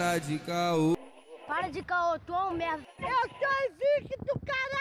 Para de caô. Para de caô, tu é um merda. Eu sou invicto, caralho!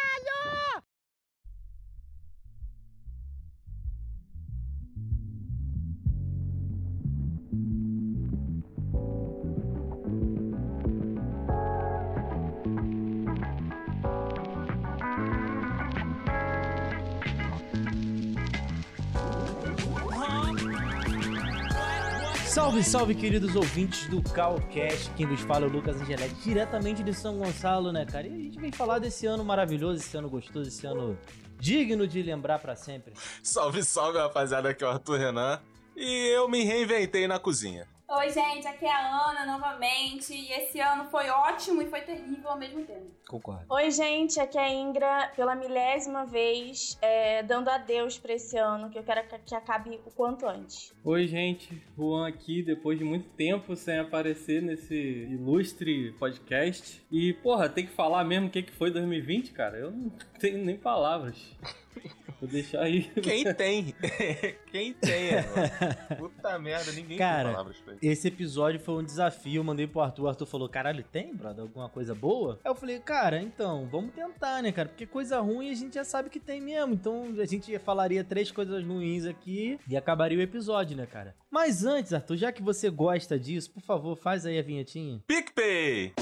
Salve, salve, queridos ouvintes do Calcast. Quem vos fala é o Lucas Angelete, diretamente de São Gonçalo, né, cara? E a gente vem falar desse ano maravilhoso, esse ano gostoso, esse ano digno de lembrar pra sempre. Salve, salve, rapaziada. Aqui é o Arthur Renan. E eu me reinventei na cozinha. Oi, gente, aqui é a Ana novamente. E esse ano foi ótimo e foi terrível ao mesmo tempo. Concordo. Oi, gente, aqui é a Ingra, pela milésima vez, é, dando adeus pra esse ano, que eu quero que, acabe o quanto antes. Oi, gente, Juan aqui, depois de muito tempo sem aparecer nesse ilustre podcast. E, porra, tem que falar mesmo o que, que foi 2020, cara. Eu não tenho nem palavras. Vou deixar aí. Quem tem? Quem tem, mano? Puta merda, ninguém Cara, tem palavras pra isso. Esse episódio foi um desafio, eu mandei pro Arthur, o Arthur falou, caralho, tem, brother, alguma coisa boa? Aí eu falei, cara, então, vamos tentar, né, cara, porque coisa ruim a gente já sabe que tem mesmo, então a gente falaria três coisas ruins aqui e acabaria o episódio, né, cara? Mas antes, Arthur, já que você gosta disso, por favor, faz aí a vinhetinha. PicPay!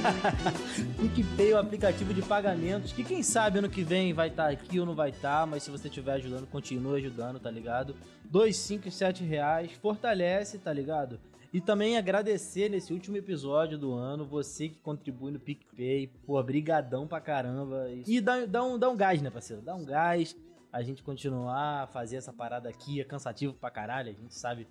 PicPay é o aplicativo de pagamentos que quem sabe ano que vem vai estar aqui ou não vai estar, mas se você estiver ajudando, continue ajudando, tá ligado? Dois, cinco e sete reais, fortalece, tá ligado? E também agradecer nesse último episódio do ano, você que contribui no PicPay, pô, brigadão pra caramba. E dá, dá, um, dá um gás, né, parceiro? Dá um gás, a gente continuar a fazer essa parada aqui, é cansativo pra caralho, a gente sabe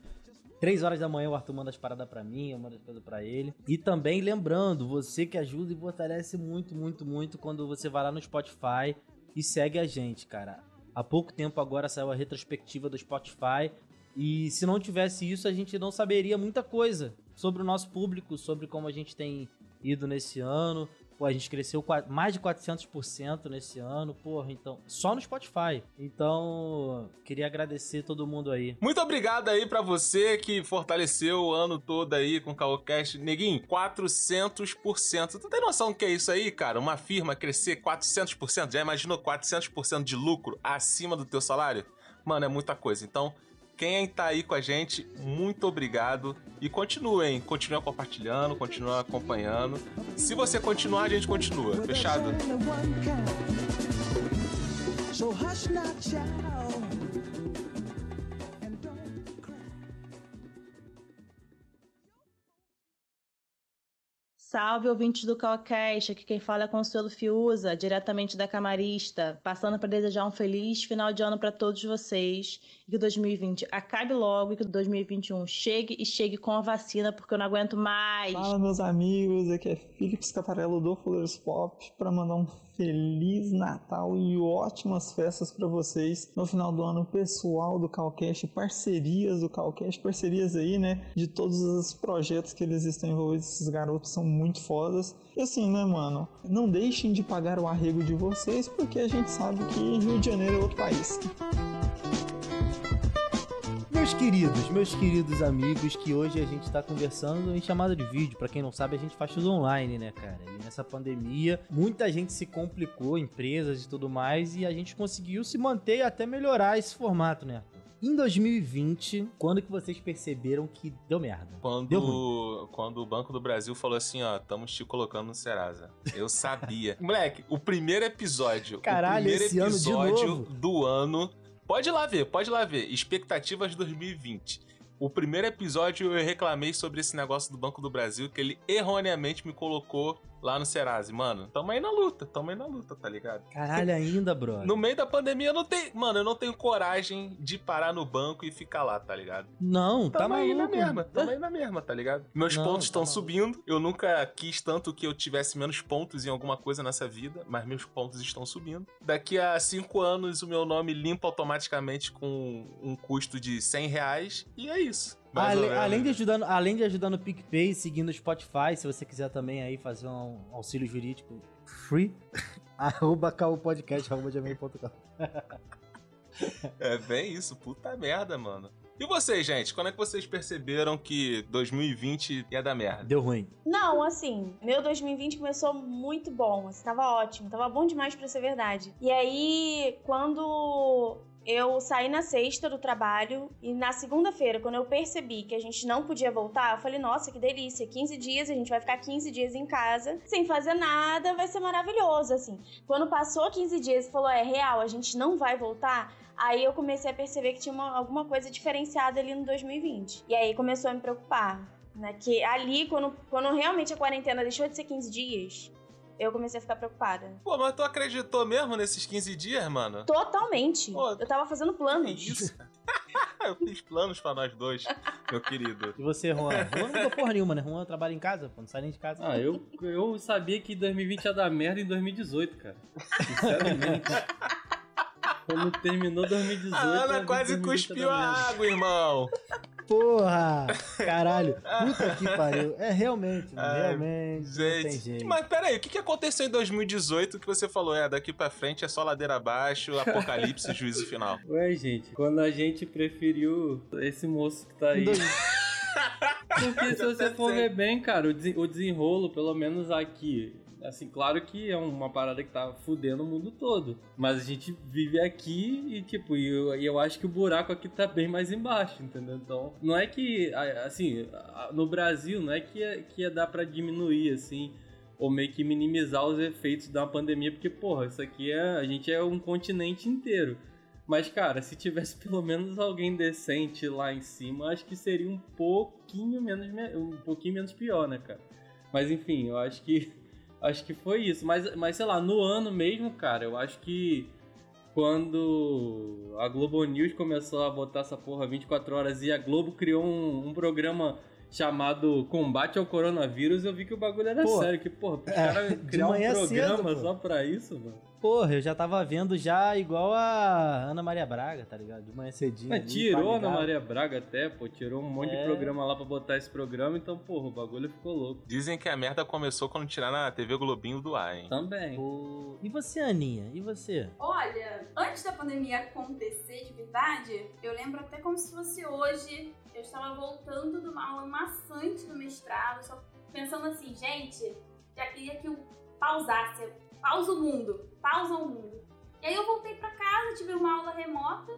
Três horas da manhã o Arthur manda as paradas pra mim, eu mando as coisas pra ele. E também lembrando, você que ajuda e fortalece muito, muito, muito quando você vai lá no Spotify e segue a gente, cara. Há pouco tempo agora saiu a retrospectiva do Spotify. E se não tivesse isso, a gente não saberia muita coisa sobre o nosso público, sobre como a gente tem ido nesse ano. Pô, a gente cresceu mais de 400% nesse ano, porra, então, só no Spotify. Então, queria agradecer todo mundo aí. Muito obrigado aí pra você que fortaleceu o ano todo aí com o Caocast. Neguinho, 400%. Tu tem noção do que é isso aí, cara? Uma firma crescer 400%? Já imaginou 400% de lucro acima do teu salário? Mano, é muita coisa. Então, quem tá aí com a gente, muito obrigado. E continuem, continuem compartilhando, continuem acompanhando. Se você continuar, a gente continua. Fechado? So hush. Salve, ouvintes do Calcast, aqui quem fala é Consuelo Fiuza, diretamente da Camarista, passando para desejar um feliz final de ano para todos vocês. E que 2020 acabe logo e que 2021 chegue e chegue com a vacina, porque eu não aguento mais. Fala meus amigos, aqui é Felipe Scatarello do Fullers Pop para mandar um feliz Natal e ótimas festas para vocês no final do ano, pessoal do Calcast, parcerias do Calcast, parcerias aí, né, de todos os projetos que eles estão envolvidos, esses garotos são muito fodas. E assim, né, mano, não deixem de pagar o arrego de vocês, porque a gente sabe que Rio de Janeiro é outro país. Meus queridos, meus queridos amigos, que hoje a gente tá conversando em chamada de vídeo. Pra quem não sabe, a gente faz tudo online, né, cara? E nessa pandemia, muita gente se complicou, empresas e tudo mais, e a gente conseguiu se manter e até melhorar esse formato, né? Em 2020, quando que vocês perceberam que deu merda? Deu Quando, quando o Banco do Brasil falou assim, ó, estamos te colocando no Serasa. Eu sabia. Moleque, o primeiro episódio, Caralho, o primeiro ano episódio novo? do ano. Pode ir lá ver, pode ir lá ver. Expectativas 2020. O primeiro episódio eu reclamei sobre esse negócio do Banco do Brasil, que ele erroneamente me colocou lá no Serasa. Mano, tamo aí na luta, tamo aí na luta, tá ligado? Caralho, ainda, brother. No meio da pandemia eu não tenho. Mano, eu não tenho coragem de parar no banco e ficar lá, tá ligado? Não, tá Tamo aí na maluco. mesma, tamo aí na mesma, tá ligado? Meus Não, pontos tá estão maluco. subindo. Eu nunca quis tanto que eu tivesse menos pontos em alguma coisa nessa vida, mas meus pontos estão subindo. Daqui a cinco anos, o meu nome limpa automaticamente com um custo de 100 reais, e é isso. Ale- além, de ajudar, no- além de ajudar no PicPay, seguindo o Spotify, se você quiser também aí fazer um auxílio jurídico free, arroba calpodcast, arroba gmail.com. É bem isso, puta merda, mano. E vocês, gente? Quando é que vocês perceberam que 2020 ia dar merda? Deu ruim. Não, assim, meu 2020 começou muito bom, assim, tava ótimo, tava bom demais pra ser verdade. E aí, quando eu saí na sexta do trabalho e na segunda-feira, quando eu percebi que a gente não podia voltar, eu falei, nossa, que delícia, 15 dias, a gente vai ficar 15 dias em casa, sem fazer nada, vai ser maravilhoso, assim. Quando passou 15 dias e falou, é real, a gente não vai voltar, Aí eu comecei a perceber que tinha uma- alguma coisa diferenciada ali no 2020. E aí começou a me preocupar. Né? Que ali, quando, quando realmente a quarentena deixou de ser 15 dias, eu comecei a ficar preocupada. Pô, mas tu acreditou mesmo nesses 15 dias, mano? Totalmente. Pô, eu tava fazendo Que planos. isso? Eu fiz planos pra nós dois, meu querido. E você, Juan? Juan não mudou porra nenhuma, né? Juan trabalha em casa, pô, não sai nem de casa. Ah, eu, eu sabia que 2020 ia dar merda em 2018, cara. Sinceramente. Quando terminou 2018. A Ana quase 2020 ia cuspiu a água, irmão. Porra! Caralho. Puta que pariu. É realmente, Ai, realmente. Gente, mas peraí, o que, que aconteceu em 2018 que você falou? É, daqui pra frente é só ladeira abaixo, apocalipse, juízo final. Ué, gente, quando a gente preferiu esse moço que tá aí. Porque se você for ver bem, cara, o desenrolo, pelo menos aqui. Assim, claro que é uma parada que tá fudendo o mundo todo. Mas a gente vive aqui e, tipo, e eu, e eu acho que o buraco aqui tá bem mais embaixo, entendeu? Então, não é que, assim, no Brasil, não é que ia, que ia dar pra diminuir, assim, ou meio que minimizar os efeitos da pandemia, porque, porra, isso aqui é. A gente é um continente inteiro. Mas, cara, se tivesse pelo menos alguém decente lá em cima, acho que seria um pouquinho menos, me- um pouquinho menos pior, né, cara? Mas enfim, eu acho que acho que foi isso. Mas, mas sei lá, no ano mesmo, cara, eu acho que quando a Globo News começou a botar essa porra 24 horas e a Globo criou um, um programa chamado Combate ao Coronavírus, eu vi que o bagulho era Pô, sério. Que, porra, os é, caras de criar um manhã cedo, programa pô. só pra isso, mano. Porra, eu já tava vendo já igual a Ana Maria Braga, tá ligado? De manhã cedinho. Mas ali, tirou Ana. Maria Braga até, pô, tirou um monte É. de programa lá pra botar esse programa, então, porra, o bagulho ficou louco. Dizem que a merda começou quando tiraram a TV Globinho do ar, hein? Também. Pô, E você, Aninha? E você? Olha, antes da pandemia acontecer de verdade, eu lembro até como se fosse hoje. Eu estava voltando de uma aula maçante do mestrado, só pensando assim, gente, já queria que eu pausasse. Pausa o mundo, pausa o mundo. E aí eu voltei pra casa, tive uma aula remota.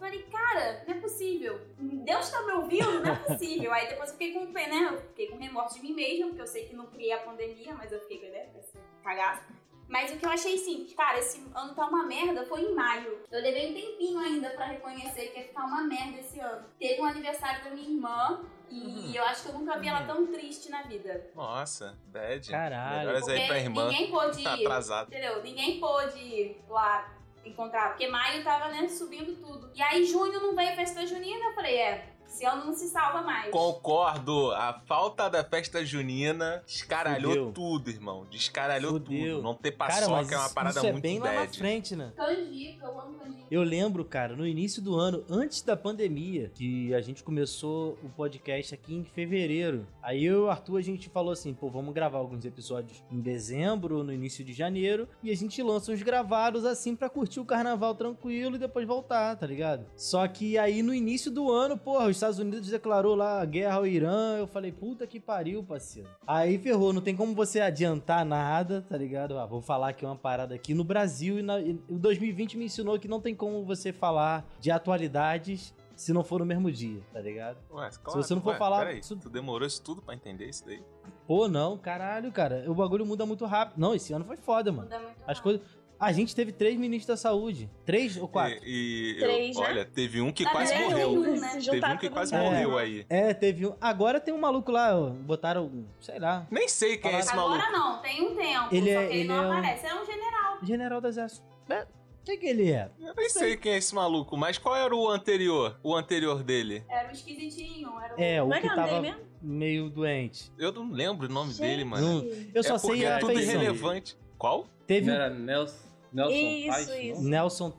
Falei, cara, não é possível. Deus tá me ouvindo? Não é possível. Aí depois eu fiquei com né? Eu fiquei com remorso de mim mesma, porque eu sei que não criei a pandemia, mas eu fiquei né, essa cagaça. Mas o que eu achei assim, cara, esse ano tá uma merda, foi em maio. Eu levei um tempinho ainda pra reconhecer que ia ficar uma merda esse ano. Teve um aniversário da minha irmã e Uhum. eu acho que eu nunca vi ela tão triste na vida. Nossa, bad. Caralho. Melhoras aí pra irmã. ninguém pôde Tá ir, atrasado. entendeu? Ninguém pôde ir lá encontrar, porque maio tava, né, subindo tudo. E aí junho não veio festa junina, eu falei, é, esse ano não se salva mais. Concordo, a falta da festa junina descaralhou Fudeu. tudo, irmão. Descaralhou Fudeu. tudo. Não ter Cara, paçoca mas é uma parada isso é muito bem lá na frente, né? Canjica, eu amo canjica. Eu lembro, cara, no início do ano, antes da pandemia, que a gente começou o podcast aqui em fevereiro. Aí eu e o Arthur, a gente falou assim, pô, vamos gravar alguns episódios em dezembro, no início de janeiro, e a gente lança uns gravados assim pra curtir o carnaval tranquilo e depois voltar, tá ligado? Só que aí no início do ano, porra, os Estados Unidos declarou lá a guerra ao Irã, eu falei, puta que pariu, parceiro. Aí ferrou, não tem como você adiantar nada, tá ligado? Ah, vou falar aqui uma parada aqui no Brasil e, na, e o 2020 me ensinou que não tem como você falar de atualidades se não for no mesmo dia, tá ligado? Ué, claro, você não for ué, falar- Peraí, isso- tu demorou isso tudo pra entender isso daí? Pô, não, caralho, cara, o bagulho muda muito rápido. Não, esse ano foi foda, mano. Muda muito As rápido. coisas. A gente teve três ministros da saúde. Três ou quatro? E, e Três, eu, né? olha, teve um que Na quase morreu. nenhum, né? Teve juntar um que quase mundo. morreu aí. É, teve um. Agora tem um maluco lá, botaram, um, sei lá, Nem sei quem é esse maluco. Agora não, tem um tempo, Ele só é- que ele ele não é um- aparece. É um general. general do exército. É, o que ele é? Eu nem sei quem é esse maluco, mas qual era o anterior? O anterior dele? Era um esquisitinho, era um... É, o Como é que que é o tava dele mesmo? meio doente. Eu não lembro o nome dele, mano. Não, eu só é porque sei a é tudo irrelevante. Qual? Teve Não o era Nelson, Nelson Isso, Tais, não? isso. Nelson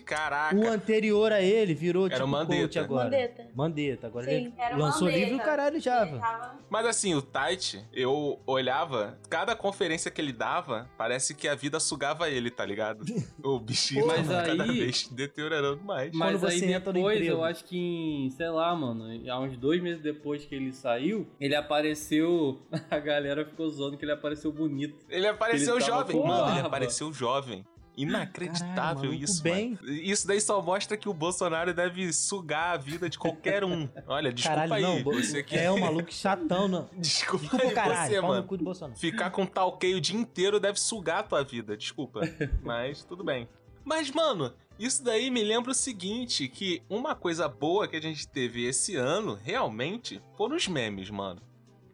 caraca. O anterior a ele virou Era tipo o Mandetta. coach agora. Mandetta. Mandetta. Agora Sim, ele era lançou Mandetta. livro e o caralho já. Tava- Mas assim, o Tite, eu olhava, cada conferência que ele dava, parece que a vida sugava ele, tá ligado? O bichinho Mas tava cada aí- vez deteriorando mais. Mas Quando aí depois, eu acho que em, sei lá, mano, há uns dois meses depois que ele saiu, ele apareceu. A galera ficou zoando que ele apareceu bonito. Ele apareceu Ele jovem. Mano, ele barba. Apareceu jovem. Inacreditável maluco isso, bem. mano. Isso daí só mostra que o Bolsonaro deve sugar a vida de qualquer um. Olha, desculpa Caralho, aí. não. você que... É um maluco chatão, não. Desculpa, Desculpa, aí caralho. você, mano. cu Bolsonaro. Ficar com talqueio o dia inteiro deve sugar a tua vida, desculpa. Mas tudo bem. Mas, mano, isso daí me lembra o seguinte: que uma coisa boa que a gente teve esse ano, realmente, foram os memes, mano.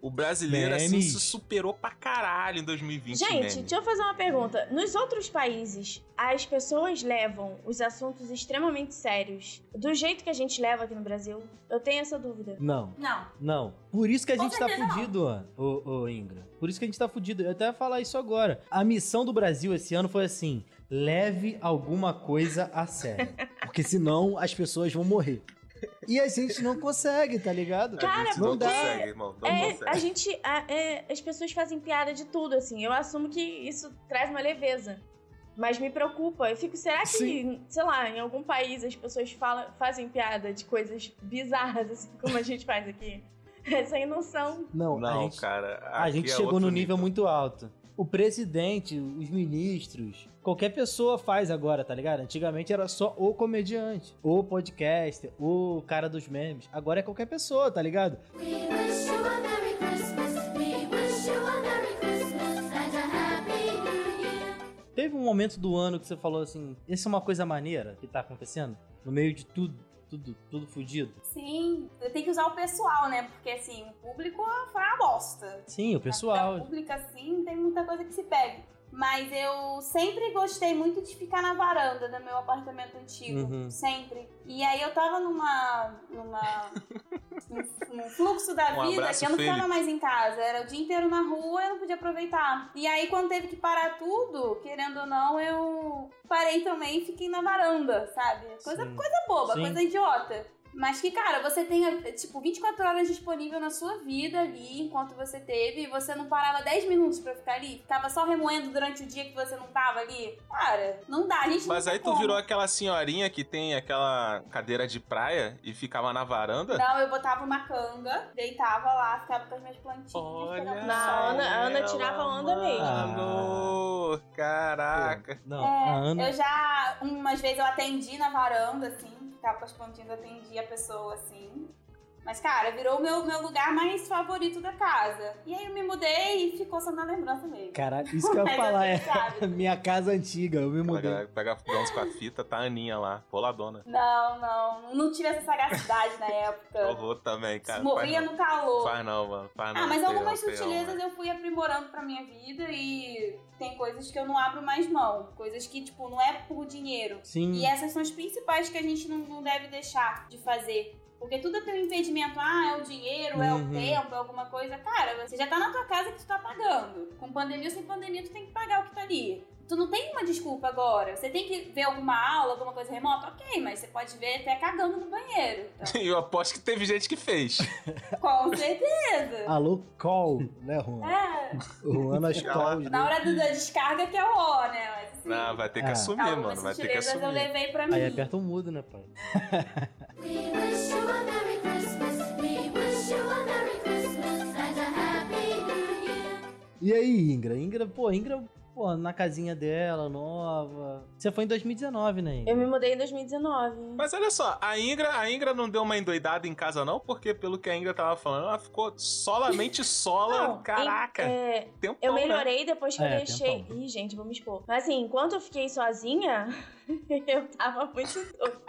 O brasileiro, assim, se superou pra caralho em 2020. Gente, memes. deixa eu fazer uma pergunta. Nos outros países, as pessoas levam os assuntos extremamente sérios do jeito que a gente leva aqui no Brasil? Eu tenho essa dúvida. Não. Não. Não. Por isso que a Com gente tá fudido, ô, ô, Ingra. Por isso que a gente tá fudido. Eu até ia falar isso agora. A missão do Brasil esse ano foi assim: leve alguma coisa a sério. Porque senão as pessoas vão morrer. E a gente não consegue, tá ligado? Cara, a gente não consegue, irmão. Não É, consegue. a gente. a- é, as pessoas fazem piada de tudo, assim. Eu assumo que isso traz uma leveza. Mas me preocupa. Eu fico, será que, Sim. sei lá, em algum país as pessoas falam, fazem piada de coisas bizarras, assim, como a gente faz aqui? É sem noção. Não, a Não, gente, cara. a gente é chegou outro no nível muito alto. O presidente, os ministros, qualquer pessoa faz agora, tá ligado? Antigamente era só o comediante, o podcaster, o cara dos memes. Agora é qualquer pessoa, tá ligado? We wish you a Merry Christmas. We wish you a Merry Christmas and a Happy New Year. Teve um momento do ano que você falou assim: essa é uma coisa maneira que tá acontecendo? No meio de tudo, tudo, tudo fudido? Sim, tem que usar o pessoal, né? Porque assim, o público foi uma bosta. Sim, o pessoal. pública, assim, tem muita coisa que se pega. Mas eu sempre gostei muito de ficar na varanda do meu apartamento antigo. Uhum. Sempre. E aí eu tava numa. numa. num- fluxo da Um vida que eu não ficava mais em casa. Era o dia inteiro na rua eu não podia aproveitar. E aí, quando teve que parar tudo, querendo ou não, eu parei também e fiquei na varanda, sabe? Coisa, Sim. coisa boba, Sim. coisa idiota. Mas que, cara, você tenha, tipo, 24 horas disponível na sua vida ali, enquanto você teve, e você não parava 10 minutos pra ficar ali, ficava só remoendo durante o dia que você não tava ali. Cara, não dá, a gente não Mas tem aí tu como. virou aquela senhorinha que tem aquela cadeira de praia e ficava na varanda? Não, eu botava uma canga, deitava lá, ficava com as minhas plantinhas. Olha Não, a. Ana- a Ana tirava onda mesmo. Mano, caraca. Não, É, a Ana. Eu já, umas vezes eu atendi na varanda, assim, ficava com as plantinhas, eu atendi a pessoa, assim. Mas, cara, virou o meu, meu lugar mais favorito da casa. E aí eu me mudei e ficou só na lembrança mesmo. Caralho, isso que eu ia falar é minha casa antiga, eu me mudei. pega bronze com a fita, tá a Aninha lá, boladona. Não, não, não tive essa sagacidade na época. Horror também, cara. Morria no calor. não. Faz não, mano. Faz não. Ah, mas algumas sutilezas eu fui aprimorando pra minha vida e tem coisas que eu não abro mais mão. Coisas que, tipo, não é por dinheiro. Sim. E essas são as principais que a gente não, não deve deixar de fazer. Porque tudo tem um impedimento, ah, é o dinheiro, é o Uhum. tempo, é alguma coisa. Cara, você já tá na tua casa que tu tá pagando. Com pandemia ou sem pandemia, tu tem que pagar o que tá ali. Tu não tem uma desculpa agora. Você tem que ver alguma aula, alguma coisa remota, ok, mas você pode ver até cagando no banheiro. Então, eu aposto que teve gente que fez. com certeza. Alô, call, né, Juan? É, O Juan nas calls. na hora do- da descarga que é o ó, né? Mas assim, Não, vai ter que Ah. assumir, mano. Vai ter que sutilezas eu assumir. levei pra mim. Aí aperta o mudo, né, pai? We wish you a Merry Christmas. We wish you a Merry Christmas and a Happy New Year. E aí, Ingra? Ingra, pô, Ingra, pô, na casinha dela, nova. Você foi em 2019, né, Ingra? Eu me mudei em 2019. Mas olha só, a Ingra, a Ingra não deu uma endoidada em casa, não? Porque, pelo que a Ingra tava falando, ela ficou solamente sola. Não, Caraca! em- é, tempão, eu né? melhorei depois que É, eu deixei. tempão. Ih, gente, vou me expor. Mas assim, enquanto eu fiquei sozinha, eu tava muito doida.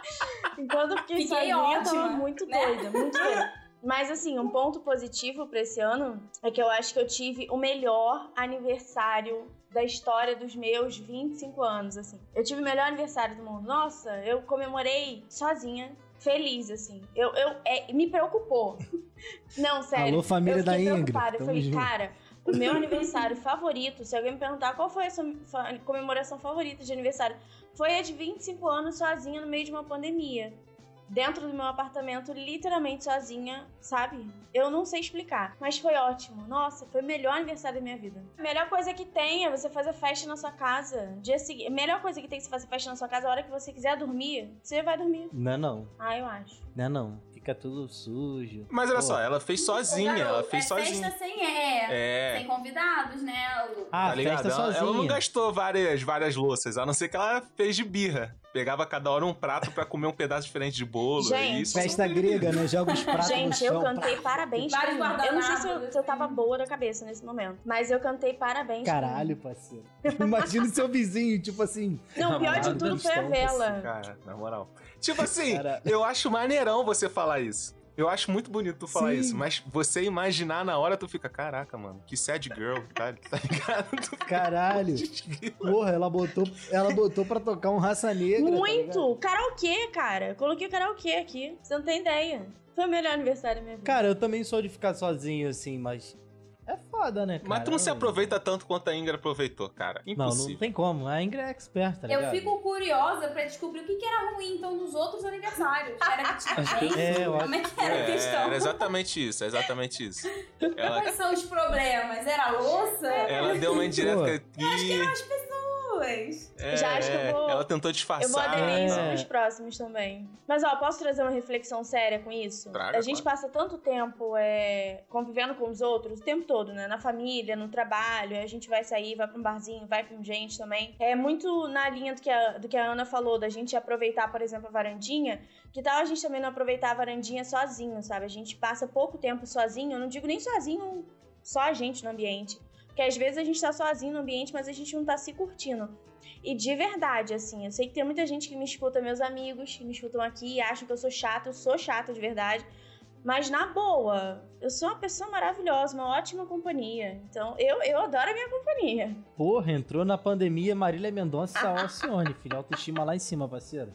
Enquanto eu fiquei, Fiquei sozinha, eu tava ótima, muito né? doida, muito doida. Mas assim, um ponto positivo pra esse ano é que eu acho que eu tive o melhor aniversário da história dos meus 25 anos, assim. Eu tive o melhor aniversário do mundo. Nossa, eu comemorei sozinha, feliz, assim. Eu, eu é, me preocupou. Não, sério. Alô, família eu fiquei da Ingrid, preocupada. Eu falei, junto. cara, o meu aniversário favorito, se alguém me perguntar qual foi a sua comemoração favorita de aniversário, foi a de 25 anos sozinha no meio de uma pandemia. dentro do meu apartamento, literalmente sozinha, sabe? Eu não sei explicar, mas foi ótimo. Nossa, foi o melhor aniversário da minha vida. A melhor coisa que tem é você fazer festa na sua casa. Dia seguinte, a melhor coisa que tem é você fazer festa na sua casa, a hora que você quiser dormir, você vai dormir. Não, é não. Ah, eu acho. Não, é não. Fica tudo sujo. Mas olha Pô. só, ela fez sozinha, ela Garoto, fez é sozinha. festa sem é, É. sem convidados, né? Ah, tá ligado? festa Ela, sozinha. ela não gastou várias, várias louças, a não ser que ela fez de birra. Pegava cada hora um prato pra comer um pedaço diferente de bolo. Gente, e isso Festa grega, né? Joga os pratos no Gente, eu chão. cantei parabéns pra mim. Eu não sei se eu, guardanapos, se eu tava boa da cabeça nesse momento, mas eu cantei parabéns pra mim. Caralho, parceiro. Imagina o seu vizinho, tipo assim. Não, o pior de tudo no foi a vela. Cara, na moral. Tipo assim, Cara. eu acho maneirão você falar isso. Eu acho muito bonito tu falar Sim. isso, mas você imaginar na hora, tu fica, caraca, mano, que sad girl, tá, tá ligado? Caralho. Porra, ela botou, ela botou pra tocar um raça negra. tá? Muito! karaokê, cara. Coloquei o karaokê aqui. Você não tem ideia. Foi o melhor aniversário da minha vida. Cara, eu também sou de ficar sozinho, assim, mas. É foda, né, cara? Mas tu não se aproveita tanto quanto a Ingrid aproveitou, cara. Não, Impossível. não tem como. A Ingrid é expert, tá Eu ligado? fico curiosa pra descobrir o que, que era ruim, então, nos outros aniversários. Era que tinha Acho que- gente? É, eu Como é que era a É, questão? era exatamente isso, é exatamente isso. Ela, Quais são os problemas? Era a louça? ela deu uma indireta Pô. aqui. As pessoas. É, Já acho que eu é, vou- Ela tentou Eu vou disfarçar. aderir isso É. pros próximos também. Mas, ó, posso trazer uma reflexão séria com isso? Traga, a gente passa tanto tempo é, convivendo com os outros, o tempo todo, né? Na família, no trabalho, a gente vai sair, vai pra um barzinho, vai com gente também. É muito na linha do que a, do que a Ana falou, da gente aproveitar, por exemplo, a varandinha. Que tal a gente também não aproveitar a varandinha sozinho, sabe? A gente passa pouco tempo sozinho, eu não digo nem sozinho, só a gente no ambiente. Porque às vezes a gente tá sozinho no ambiente, mas a gente não tá se curtindo. E de verdade, assim, eu sei que tem muita gente que me escuta, meus amigos, que me escutam aqui e acham que eu sou chata, eu sou chata de verdade. Mas na boa, eu sou uma pessoa maravilhosa, uma ótima companhia. Então, eu, eu adoro a minha companhia. Porra, entrou na pandemia Marília Mendonça e Alcione, filho. Autoestima lá em cima, parceiro.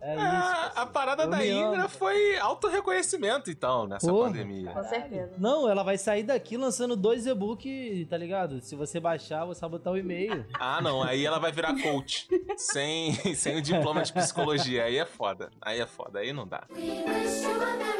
É isso. Ah, a parada Eu da. Ingrid foi autorreconhecimento, então, nessa Porra. pandemia. Com certeza. Não, ela vai sair daqui lançando dois e-book, tá ligado? Se você baixar, você vai botar o e-mail. Ah, não, aí ela vai virar coach. sem, sem o diploma de psicologia. Aí é foda. Aí é foda, aí não dá. We wish you a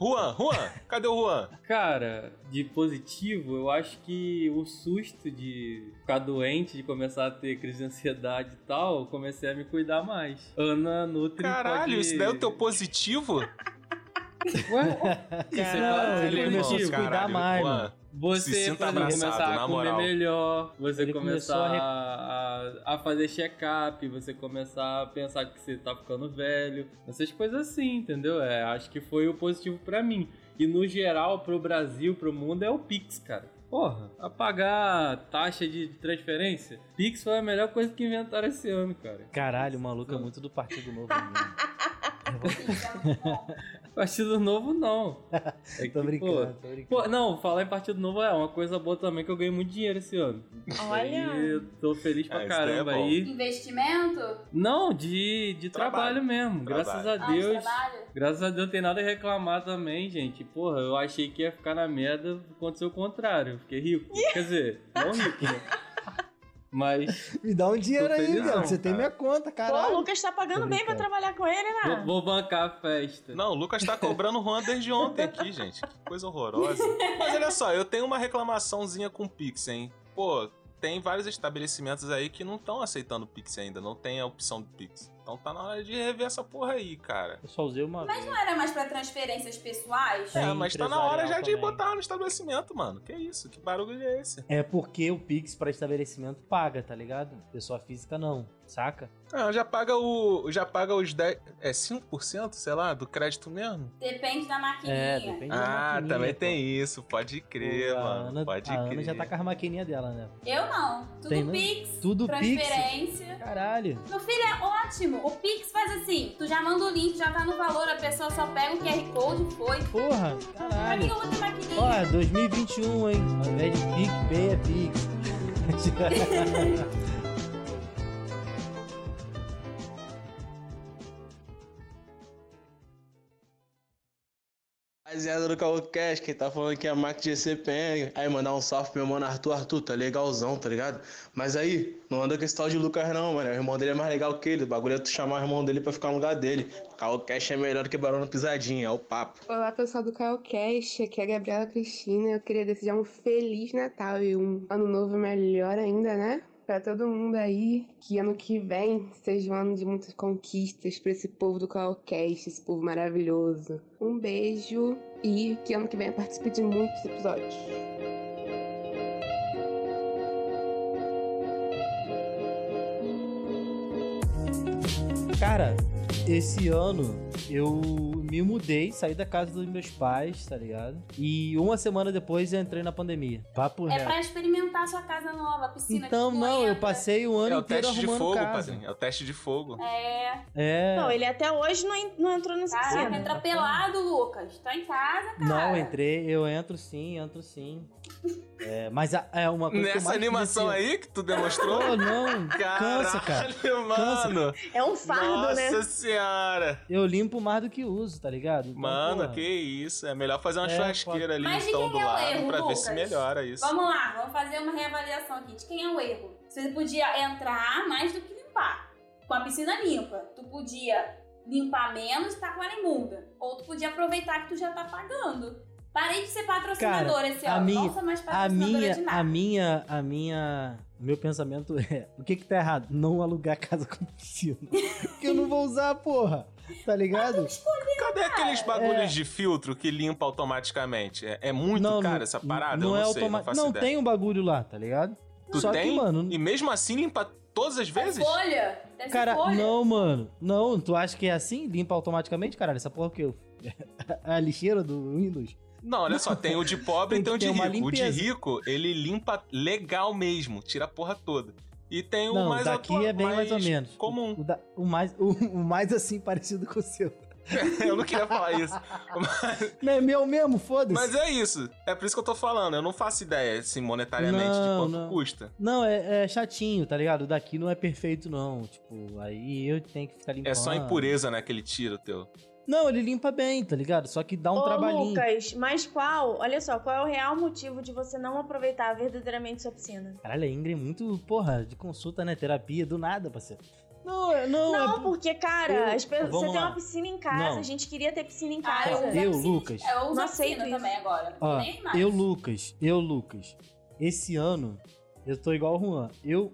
Juan, Juan, cadê o Juan? Cara, de positivo, eu acho que o susto de ficar doente, de começar a ter crise de ansiedade e tal, eu comecei a me cuidar mais. Ana Nutri Caralho, pode... isso daí é o teu positivo? Ué? Isso é ele positivo. começou a se cuidar Caralho, mais, Juan. Você, Se começar na a comer moral. melhor, você Ele começar a re- a, a, fazer check-up, você começar a pensar que você tá ficando velho, essas coisas assim, entendeu? É, acho que foi o positivo pra mim. E no geral, pro Brasil, pro mundo, é o Pix, cara. Porra, a pagar taxa de transferência, Pix foi a melhor coisa que inventaram esse ano, cara. Caralho, o maluco é muito do Partido Novo. mesmo. Partido Novo, não. É tô que, brincando, pô, tô brincando. Pô, não, falar em Partido Novo é uma coisa boa também que eu ganhei muito dinheiro esse ano. Olha. Aí eu tô feliz pra Ah, é caramba bom. aí. Investimento? Não, de, de trabalho, Trabalho. mesmo. Trabalho. Graças a Ah, de Deus. trabalho? Graças a Deus não tem nada a reclamar também, gente. Porra, eu achei que ia ficar na merda, aconteceu o contrário. Fiquei rico. Quer dizer, não rico, né? Mas Me dá um dinheiro aí, felizão, velho. Você tem cara. minha conta, Pô, caralho. o Lucas tá pagando bem pra trabalhar com ele, vou, né? vou bancar a festa. Não, o Lucas tá cobrando o Juan desde ontem aqui, gente. Que coisa horrorosa. Mas olha só, eu tenho uma reclamaçãozinha com o Pix, hein? Pô, tem vários estabelecimentos aí que não estão aceitando o Pix ainda, não tem a opção do Pix. Então tá na hora de rever essa porra aí, cara. Eu só usei uma Mas vez. não era mais pra transferências pessoais? É, mas tá na hora já empresarial de também. botar no estabelecimento, mano. Que isso? Que barulho é esse? É porque o Pix pra estabelecimento paga, tá ligado? Pessoa física não, saca? Ah, já paga o. Já paga os 10. É 5%, sei lá, do crédito mesmo? Depende da maquininha. É, depende da Ah, maquininha, também pô. tem isso, pode crer, Pô, a mano. Ana, pode a crer. Ana já tá com as maquininhas dela, né? Eu não. Tudo Tem, não? Pix, Tudo Pix? transferência. Caralho. Meu filho é ótimo. O Pix faz assim: tu já manda o link, já tá no valor, a pessoa só pega o QR Code e foi. Porra, Pra que caralho. eu vou ter maquininha? Ó, 2021, hein? Ao invés de PicPay, é Pix. Rapaziada do Calcast, quem tá falando aqui é a Mac GCPN. Aí, mandar um salve pro meu mano Arthur. Arthur, tá legalzão, tá ligado? Mas aí, não anda com esse tal de Lucas não, mano. O irmão dele é mais legal que ele. O bagulho é tu chamar o irmão dele pra ficar no lugar dele. Calcast é melhor que Barão Pisadinha, é o papo. Olá, pessoal do Calcast, aqui é a Gabriela Cristina. Eu queria desejar um Feliz Natal e um Ano Novo melhor ainda, né? Pra todo mundo aí, que ano que vem seja um ano de muitas conquistas pra esse povo do Calcast, esse povo maravilhoso. Um beijo e que ano que vem eu participe de muitos episódios. Cara, esse ano eu me mudei, saí da casa dos meus pais, tá ligado? E uma semana depois eu entrei na pandemia. Papo É reto. pra experimentar a sua casa nova, a piscina Então, não, eu passei o ano É o inteiro teste de arrumando fogo, casa. padrinho. É o teste de fogo. É. É. Não, ele até hoje não, en- não entrou nessa Caraca, piscina. entra pelado, Lucas. Tá em casa, cara. Não, entrei, eu entro sim, entro sim. É, mas a- é uma coisa Nessa animação aí que tu demonstrou? Pô, não, cansa, cara. Caralho, mano. É um fardo, né? Nossa senhora. Eu limpo mais do que uso, tá ligado? Então, Mano, porra. que isso. É melhor fazer uma É, churrasqueira ali Mas então do é lado erro, pra ver Lucas? se melhora isso. Vamos lá, vamos fazer uma reavaliação aqui. De quem é o erro? Você podia entrar mais do que limpar. Com a piscina limpa. Tu podia limpar menos e tá com ela imunda. Ou tu podia aproveitar que tu já tá pagando. Parei de ser patrocinadora Cara, esse a ano. minha, Não sou mais a patrocinadora minha, de nada. a minha, a minha, o meu pensamento é, o que que tá errado? Não alugar casa com piscina. Porque eu não vou usar, porra. Tá ligado? Cadê aqueles bagulhos É. de filtro que limpa automaticamente? É, é muito Não, caro não- essa parada? não eu é não não automático. Não, ideia. tem um bagulho lá, tá ligado? Tu Só tem? que, mano, E mesmo assim limpa todas as vezes? Folha? Deve Cara, ser folha. não, mano. Não, tu acha que é assim? Limpa automaticamente, caralho? Essa porra que eu. A lixeira do Windows? Não, olha só, tem o de pobre e tem Tem o de rico. O de rico, ele limpa legal mesmo, tira a porra toda. E tem o Não, mais daqui é bem mais ou menos. comum. O, da- o mais, o, o mais assim parecido com o seu. eu não queria falar isso. Não é meu mesmo, foda-se. Mas é isso. É por isso que eu tô falando. Eu não faço ideia, assim, monetariamente, de Não, quanto não. custa. Não, é, é chatinho, tá ligado? O daqui não é perfeito, não. Tipo, aí eu tenho que ficar limpando. É só impureza, né, que ele tira o teu. Não, ele limpa bem, tá ligado? Só que dá um Ô, trabalhinho. Lucas, mas qual? Olha só, qual é o real motivo de você não aproveitar verdadeiramente sua piscina? Caralho, a Ingrid é muito, porra, de consulta, né? Terapia, do nada, parceiro. Não, é- não, Não, é... porque, cara, Eu- pessoas- você tem lá. uma piscina em casa, Não. a gente queria ter piscina em Ah, casa. eu, uso a Eu, piscina- Lucas. Eu uso Não a aceito piscina isso. também agora. Ó, Nem mais. eu, Lucas, eu, Lucas, esse ano, eu tô igual o Juan. Eu,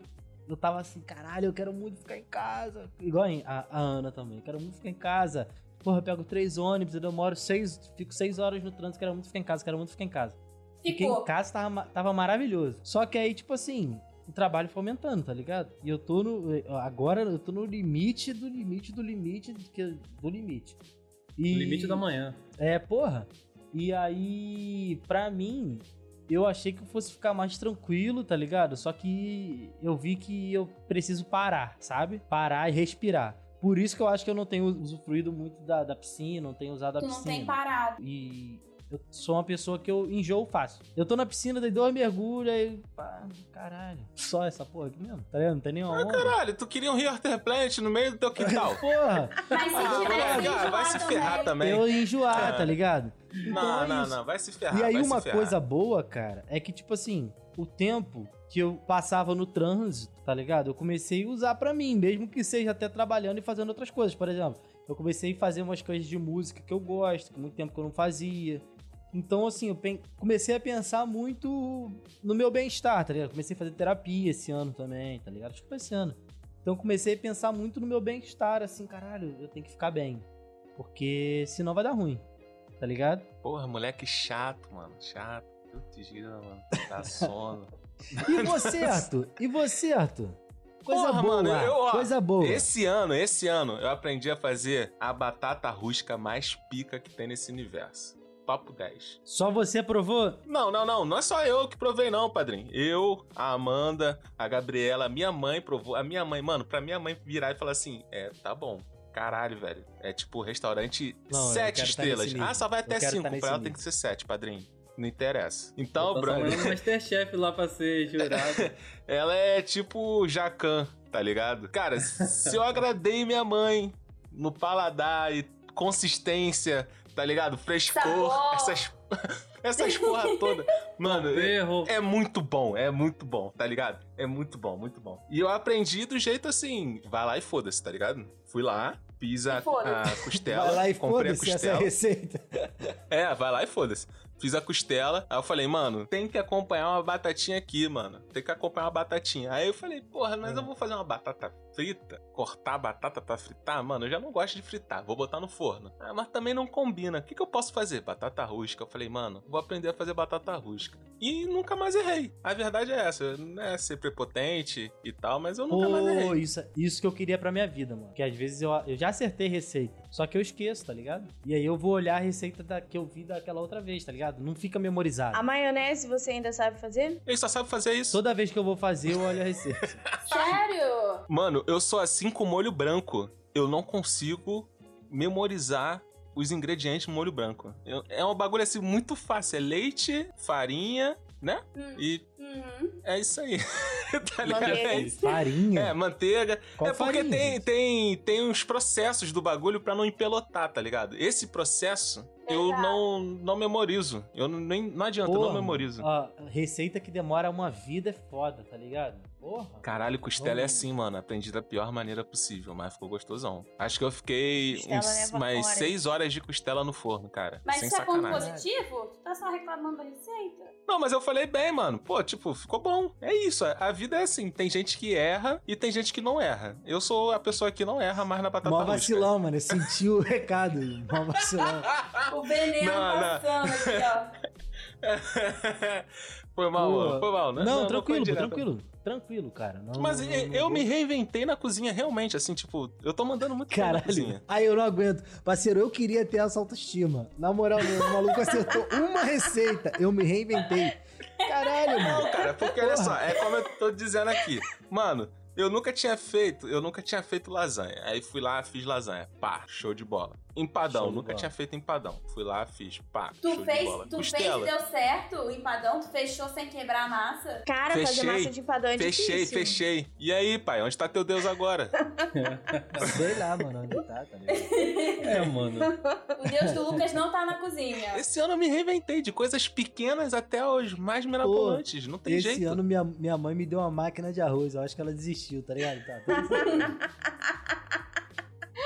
eu tava assim, caralho, eu quero muito ficar em casa. Igual a, a Ana também, quero muito ficar em casa. Porra, eu pego três ônibus, eu demoro seis, fico seis horas no trânsito, quero muito ficar em casa, quero muito ficar em casa. Fiquei Ficou. em casa, tava, tava maravilhoso. Só que aí, tipo assim, o trabalho foi aumentando, tá ligado? E eu tô no. Agora eu tô no limite do limite do limite do limite. E, Limite da manhã. É, porra. E aí, pra mim, eu achei que eu fosse ficar mais tranquilo, tá ligado? Só que eu vi que eu preciso parar, sabe? Parar e respirar. Por isso que eu acho que eu não tenho usufruído muito da, da piscina, não tenho usado a Tu não piscina. tem parado. E eu sou uma pessoa que eu enjoo fácil. Eu tô na piscina, dei dois mergulhos, aí. Pá, caralho. Só essa porra aqui mesmo, tá ligado? Não tem nenhuma Ah, onda. caralho, tu queria um Rio Plant no meio do teu quintal. Porra! Mas se Ah, vai, enjoado vai se ferrar também. também. Eu enjoar, É. tá ligado? Então Não, é não, não, vai se ferrar. E aí vai uma ferrar. coisa boa, cara, é que tipo assim, o tempo que eu passava no trânsito, tá ligado? Eu comecei a usar pra mim, mesmo que seja até trabalhando e fazendo outras coisas. Por exemplo, eu comecei a fazer umas coisas de música que eu gosto, que muito tempo que eu não fazia. Então, assim, eu comecei a pensar muito no meu bem-estar, tá ligado? Comecei a fazer terapia esse ano também, tá ligado? Acho que foi esse ano. Então, comecei a pensar muito no meu bem-estar, assim, caralho, eu tenho que ficar bem. Porque senão vai dar ruim, tá ligado? Porra, moleque chato, mano. Chato. Putz. Dá sono. E você, Arthur? E você, Arthur? Coisa Porra, boa, mano, eu, ó, coisa boa. Esse ano, esse ano, eu aprendi a fazer a batata rusca mais pica que tem nesse universo. Papo 10. Só você provou? Não, não, não. Não é só eu que provei, não, padrinho. Eu, a Amanda, a Gabriela, a minha mãe provou. A minha mãe, mano, pra minha mãe virar e falar assim: é, tá bom. Caralho, velho. É tipo restaurante Não, sete tá estrelas. ah, só vai até quero cinco. tá pra ela nível. tem que ser sete, padrinho. Não interessa. Então, Tá brother. chamando Masterchef lá pra ser jurado. Ela é tipo Jacan, tá ligado? Cara, se eu agradei minha mãe no paladar e consistência, tá ligado? Frescor, Sabor. essas. Essas porra toda. Mano, é, é muito bom, é muito bom, tá ligado? É muito bom, muito bom. E eu aprendi do jeito assim, vai lá e foda-se, tá ligado? Fui lá, fiz a, a costela, Vai lá e comprei a foda-se, essa é a costela. receita. É, vai lá e foda-se. Fiz a costela, aí eu falei, mano, tem que acompanhar uma batatinha aqui, mano. Tem que acompanhar uma batatinha. Aí eu falei, porra, mas eu vou fazer uma batata frita? Cortar a batata pra fritar? Mano, eu já não gosto de fritar, vou botar no forno. Ah, mas também não combina. O que, que eu posso fazer? Batata rústica. Eu falei, mano, vou aprender a fazer batata rústica. E nunca mais errei. A verdade é essa, não é ser prepotente e tal, mas eu nunca mais errei. isso, isso que eu queria pra minha vida, mano. Que às vezes eu, eu já acertei receita, só que eu esqueço, tá ligado? E aí eu vou olhar a receita da, que eu vi daquela outra vez, tá ligado? Não fica memorizado. A maionese você ainda sabe fazer? Ele só sabe fazer isso. Toda vez que eu vou fazer, eu olho a receita. Sério? Mano, eu sou assim com molho branco. Eu não consigo memorizar os ingredientes no molho branco. Eu- é um bagulho assim muito fácil. É leite, farinha, né? E Uhum. é isso aí. tá ligado? Manteiga. É isso. Farinha? É, manteiga. Qual é porque farinha, tem, tem, tem uns processos do bagulho pra não empelotar, tá ligado? Esse processo eu não, não memorizo. Eu não, nem, não adianta, eu não memorizo. ó, receita que demora uma vida é foda, tá ligado? Porra. Caralho, costela é assim, mano. Aprendi da pior maneira possível, mas ficou gostosão. Acho que eu fiquei uns, mais horas. seis horas de costela no forno, cara. Mas sem isso é ponto sacanagem. positivo? Tu tá só reclamando da receita? Não, mas eu falei bem, mano. Pô, tipo, ficou bom. É isso. A vida é assim. Tem gente que erra e tem gente que não erra. Eu sou a pessoa que não erra mais na batata Mó vacilão, mano. Sentiu o recado. Mó vacilão. O veneno Não, não. passando aqui, ó. Foi mal, Pô. Foi mal, né? Não, foi tranquilo, direto. tranquilo. Tranquilo, cara. Não, Mas não- eu, não- eu me reinventei na cozinha, realmente, assim, tipo, eu tô mandando muito bem na Caralho. cozinha. Aí eu não aguento. Parceiro, eu queria ter essa autoestima. Na moral mesmo, o maluco acertou uma receita. Eu me reinventei. Caralho, mano. Não, cara, porque olha só, é como eu tô dizendo aqui. Mano, eu nunca tinha feito, eu nunca tinha feito lasanha. Aí fui lá, fiz lasanha. Pá, show de bola. Empadão, nunca bola. tinha feito empadão. Fui lá, fiz. Pá, Tu show fez, de bola. tu fez Costela. e deu certo o empadão? Tu fechou sem quebrar a massa? Cara, fazer massa de empadão é fechei, difícil. fechei. E aí, pai, onde tá teu Deus agora? Sei lá, mano, onde tá, tá ligado? É, mano. O Deus do Lucas não tá na cozinha. Esse ano eu me reinventei, de coisas pequenas até os mais mirabolantes. Não tem Esse jeito. ano minha, minha mãe me deu uma máquina de arroz. Eu acho que ela desistiu, tá ligado? Tá, tudo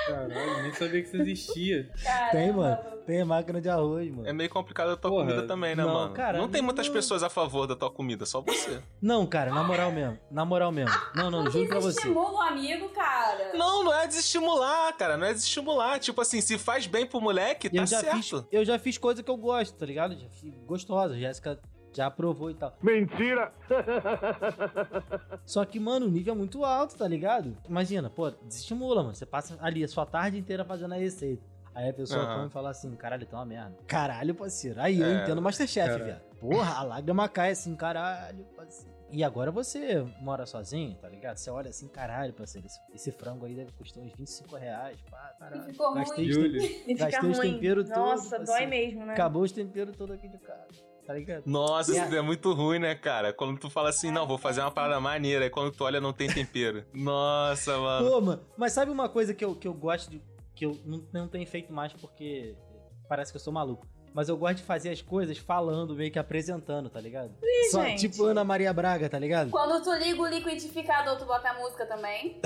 Caralho, nem sabia que isso existia. Tem, mano. Tem máquina de arroz, mano. É meio complicado a tua Porra, comida também, né, não, mano? cara, não tem muitas não- pessoas a favor da tua comida, só você. Não, cara, na moral mesmo. Na moral mesmo. Não, não, juro pra você. Estimula o amigo, cara. Não, não é desestimular, cara. Não é desestimular. Tipo assim, se faz bem pro moleque, tá eu já certo. fiz, eu já fiz coisa que eu gosto, tá ligado? Já fiz gostosa, Jéssica já aprovou e tal. Mentira! Só que, mano, o nível é muito alto, tá ligado? Imagina, pô, desestimula, mano. Você passa ali a sua tarde inteira fazendo a receita. Aí a pessoa Aham. come e fala assim, caralho, tá uma merda. Caralho, parceiro. Aí eu É, entendo Masterchef, cara. viado. Porra, a lágrima cai assim, caralho, parceiro. E agora você mora sozinho, tá ligado? Você olha assim, caralho, parceiro, esse, esse frango aí deve custar uns 25 reais. Pá, caralho. E ficou Gastei ruim. tem- gastei os temperos todos. Nossa, dói parceiro. mesmo, né? Acabou os temperos todos aqui de casa. Tá ligado? Nossa, isso é muito ruim, né, cara? Quando tu fala assim, não, vou fazer uma parada maneira, aí quando tu olha, não tem tempero. Nossa, mano. Pô, mano, mas sabe uma coisa que eu, que eu gosto de. que eu não, não tenho feito mais porque parece que eu sou maluco. Mas eu gosto de fazer as coisas falando, meio que apresentando, tá ligado? Ih, Só, gente. tipo Ana Maria Braga, tá ligado? Quando tu liga o liquidificador, tu bota a música também?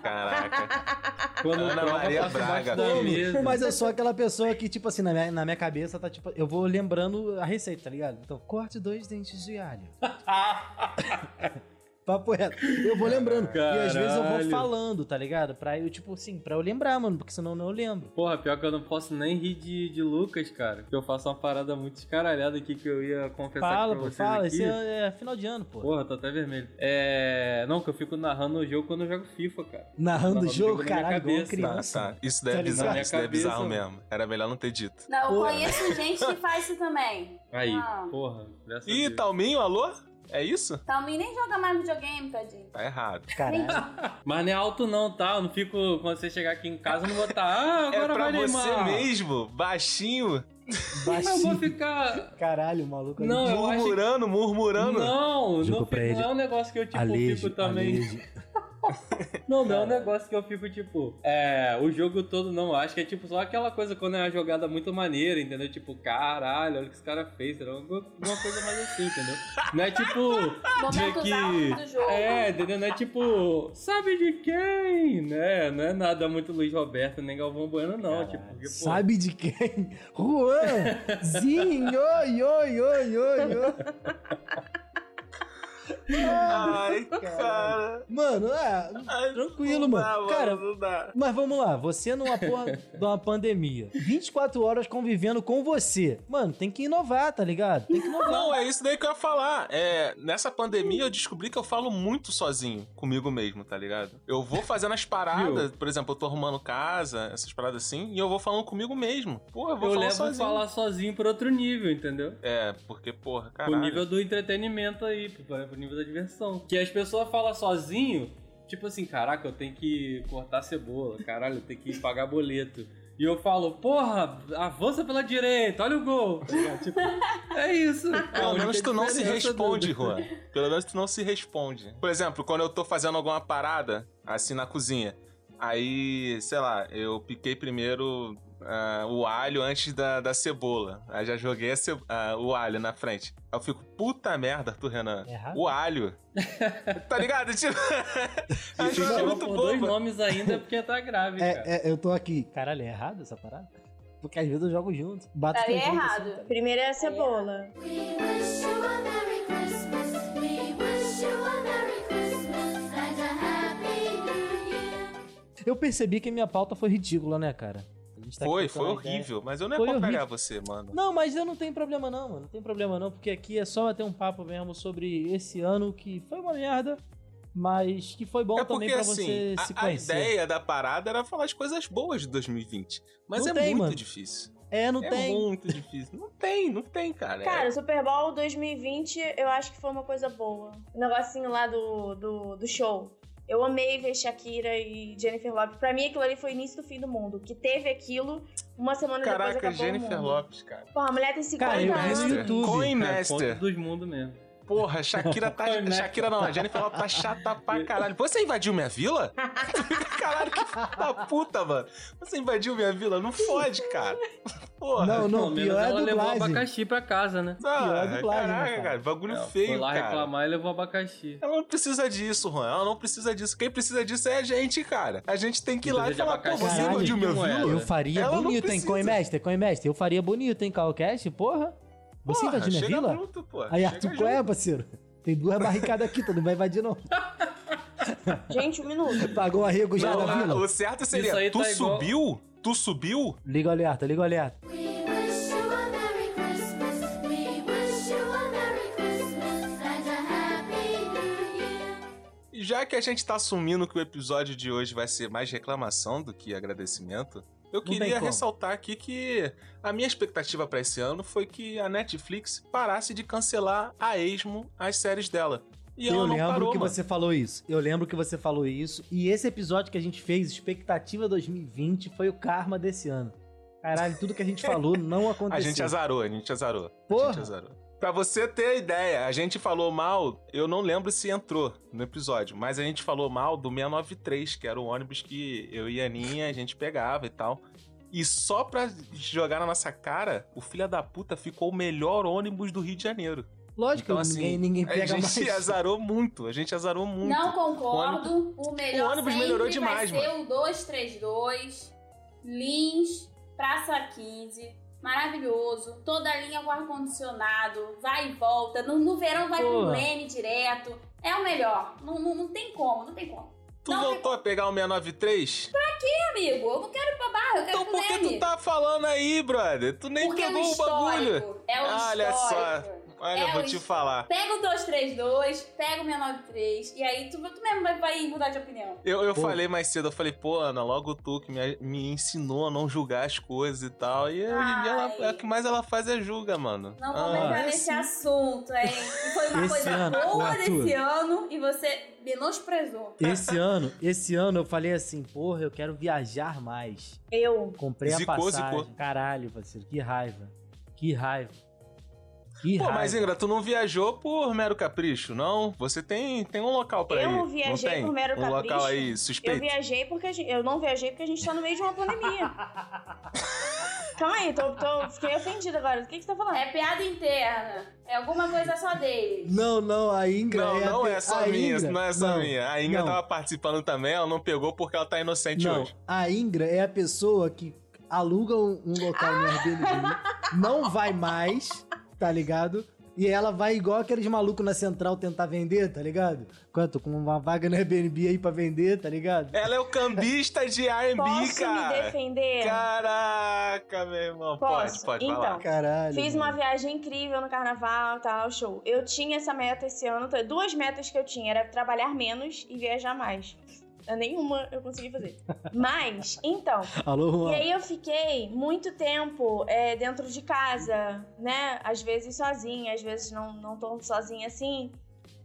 Caraca. Quando Ana prova, Maria Braga, mesa. Mas eu sou aquela pessoa que, tipo assim, na minha, na minha cabeça tá tipo. Eu vou lembrando a receita, tá ligado? Então, corte dois dentes de alho. Papo reto. Eu vou lembrando. E às vezes eu vou Caralho. falando, tá ligado? Pra eu, tipo assim, pra eu lembrar, mano, porque senão eu não lembro. Porra, pior que eu não posso nem rir de, de Lucas, cara. Que eu faço uma parada muito escaralhada aqui que eu ia confessar Fala, pra pô, vocês fala. aqui. Esse é, é final de ano, pô. Porra, tô até vermelho. É. Não, que eu fico narrando o jogo quando eu jogo FIFA, cara. Narrando o jogo, minha caralho, igual criança. Tá, tá. Isso daí é Tá ligado? bizarro, isso daí é bizarro mesmo. Era melhor não ter dito. Não, eu Porra. conheço gente que faz isso também. Aí, Ah. porra. graças a Ih. Talminho, alô? É isso? Talmin nem joga mais videogame, tadinho. Tá errado. Caralho. Mas não é alto não, tá? Eu não fico, quando você chegar aqui em casa, eu não vou estar, ah, É agora pra vai você mesmo, baixinho, Eu vou Baixinho. ficar... Caralho, o maluco ali. Não, eu acho murmurando, murmurando. Não, não, ele. não é um negócio que eu, tipo, Alejo, fico também... alejo. Não, não é um negócio que eu fico tipo, é, o jogo todo não, acho que é tipo só aquela coisa quando é uma jogada muito maneira, entendeu? Tipo, caralho, olha o que esse cara fez, entendeu? Alguma alguma coisa mais assim, entendeu? Não é tipo, de que... É, entendeu? Não é tipo, sabe de quem, né? Não é nada muito Luiz Roberto nem Galvão Bueno, não, tipo, porque, pô, Sabe de quem? Juan! Zinho! Oi, oi, oi, oi, oi. Ai, cara. Mano, é, tranquilo, não mano. dá, mano, Cara, não dá. mas vamos lá, você numa porra de uma pandemia, 24 horas convivendo com você. Mano, tem que inovar, tá ligado? Tem que inovar. Não, é isso daí que eu ia falar. É, nessa pandemia eu descobri que eu falo muito sozinho comigo mesmo, tá ligado? Eu vou fazendo as paradas, por exemplo, eu tô arrumando casa, essas paradas assim, e eu vou falando comigo mesmo. Porra, eu vou eu falar levo sozinho. falar sozinho por outro nível, entendeu? É, porque, porra, Pro caralho. nível do entretenimento aí, pro nível da diversão. Que as pessoas falam sozinho, tipo assim, caraca, eu tenho que cortar cebola, caralho, eu tenho que pagar boleto. E eu falo, porra, avança pela direita, olha o gol. Tá? Tipo, é isso. Pelo menos tu não se responde, Juan. Pelo menos tu não se responde. Por exemplo, quando eu tô fazendo alguma parada, assim, na cozinha, aí, sei lá, eu piquei primeiro ah, o alho antes da, da cebola. Aí já joguei ce- ah, o alho na frente. Aí eu fico, puta merda, Arthur Renan. Errado. O alho. tá ligado? Tipo, E se que é muito por dois nomes ainda é porque tá grave, cara. É, é, eu tô aqui. Caralho, é errado essa parada? Porque às vezes eu jogo junto. Bato Daí é errado. assim. Primeiro é a cebola. We wish you a Merry Christmas. We wish you a Merry Christmas and a Happy New Year. Eu percebi que minha pauta foi ridícula, né, cara? A gente tá Foi, foi ideia. horrível. Mas eu não ia Foi horrível. você, mano. Não, mas eu não tenho problema não, mano. Não tem problema não, porque aqui é só bater um papo mesmo sobre esse ano que foi uma merda, mas que foi bom É também porque, pra assim, você a, se a conhecer. ideia da parada era falar as coisas boas de 2020. Mas Não é tem, muito mano. difícil. É, não é tem. muito difícil. Não tem, não tem, cara. Cara, É- o Super Bowl 2020 eu acho que foi uma coisa boa. O negocinho lá do, do, do show. Eu amei ver Shakira e Jennifer Lopez. Pra mim, aquilo ali foi o início do fim do mundo. Que teve aquilo, uma semana depois Caraca, acabou o Jennifer. Lopes, cara. Porra, a mulher tem 50 Cara, anos. no YouTube. Coin É, Master. conta dos mundos mesmo. Porra, Shakira tá. Shakira não, a Jennifer Lopes tá chata pra caralho. Você invadiu minha vila? caralho, que filho da puta, mano. Você invadiu minha vila? Não fode, cara. Porra. Não, não, Pelo menos pior é ela levou abacaxi pra casa, né? Ah, pior é dublagem, né, caraca, cara? cara. Bagulho Ela feio, foi lá cara. reclamar e levou abacaxi. Ela não precisa disso, Juan. Ela não precisa disso. Quem precisa disso é a gente, cara. A gente tem que ir lá e falar, pô, abacaxi. você invadiu minha moeda. vila? Eu faria Ela bonito, hein. Coimestre, Coimestre. Eu faria bonito, hein, Calcast, porra. Você Porra, invadiu minha vila? junto, pô. Aí, Arthur, junto. qual é, parceiro? Tem duas barricadas aqui, tu não vai invadir, não. Gente, um minuto. Pagou arrego já Não, na ah, vila? o certo seria, Isso aí tu tá igual- subiu? Tu subiu? Liga o alerta, liga o alerta. We wish you a Merry Christmas. We wish you a Merry Christmas and a Happy New Year. E já que a gente tá assumindo que o episódio de hoje vai ser mais reclamação do que agradecimento, eu tem queria como. ressaltar aqui que a minha expectativa pra esse ano foi que a Netflix parasse de cancelar a esmo as séries dela. E eu lembro parou, que mano. você falou isso. Eu lembro que você falou isso. E esse episódio que a gente fez, Expectativa 2020, foi o karma desse ano. Caralho, tudo que a gente falou não aconteceu. A gente azarou, a gente azarou. A Porra. gente azarou. Pra você ter ideia, a gente falou mal, eu não lembro se entrou no episódio, mas a gente falou mal do 693, que era o ônibus que eu e a Aninha a gente pegava e tal. E só pra jogar na nossa cara, o filho da puta ficou o melhor ônibus do Rio de Janeiro. Lógico, Então, assim, ninguém, ninguém a pega gente mais. azarou muito, a gente azarou muito. Não concordo. O melhor o ônibus melhorou demais, vai ser o 232, Lins, Praça 15. Maravilhoso. Toda a linha com ar-condicionado. Vai e volta. No, no verão vai pro Porra. Leme direto. É o melhor. Não, não, não tem como, não tem como. Tu voltou a pegar o 693? Ih, amigo, eu não quero ir pra barra, eu quero Então por que tu tá falando aí, brother? Tu nem Porque é o pegou o bagulho. histórico. É o Olha só. Olha, É eu vou te falar. Pega o 232, pega o 693, e aí tu, tu mesmo vai, vai mudar de opinião. Eu, eu Pô. falei mais cedo, eu falei, pô, Ana, logo tu que me, me ensinou a não julgar as coisas e tal. E hoje em dia ela, Ai. o que mais ela faz é julga, mano. Não Ah, vamos entrar é nesse assim. assunto, hein? Foi uma Esse coisa ano, boa desse ano e você menosprezou. Esse ano, esse ano eu falei assim, porra, eu quero viajar mais. Eu. Comprei Zicou, a passagem. zicou. Caralho, parceiro, que raiva. Que raiva. Que Pô, raiva. mas Ingra, tu não viajou por mero capricho, não? Você tem, tem um local pra ir. Eu viajei não tem? por mero um capricho. local aí Eu suspeito. viajei porque a gente, eu não viajei porque a gente tá no meio de uma pandemia. Calma aí, tô, tô- fiquei ofendida agora. O que, que você tá falando? É piada interna. É alguma coisa só deles. Não, não, a Ingra Não, é a não é só a minha, Ingra- não é só não, minha. A Ingra não. tava participando também, ela não pegou porque ela tá inocente Não, hoje. a Ingra é a pessoa que aluga um, um local no Airbnb, não vai mais, tá ligado? E ela vai igual aqueles malucos na central tentar vender, tá ligado? Quanto? Com uma vaga no Airbnb aí pra vender, tá ligado? Ela é o cambista de R&B, Posso cara. me defender? Caraca, meu irmão. Posso? Pode, pode, vai então, lá. Caralho. Fiz mano. uma viagem incrível no carnaval, tal, show. Eu tinha essa meta esse ano, duas metas que eu tinha, era trabalhar menos e viajar mais. Nenhuma eu consegui fazer. Mas, então, Alô. E aí eu fiquei muito tempo é, dentro de casa, né? Às vezes sozinha, às vezes não, não tô sozinha assim.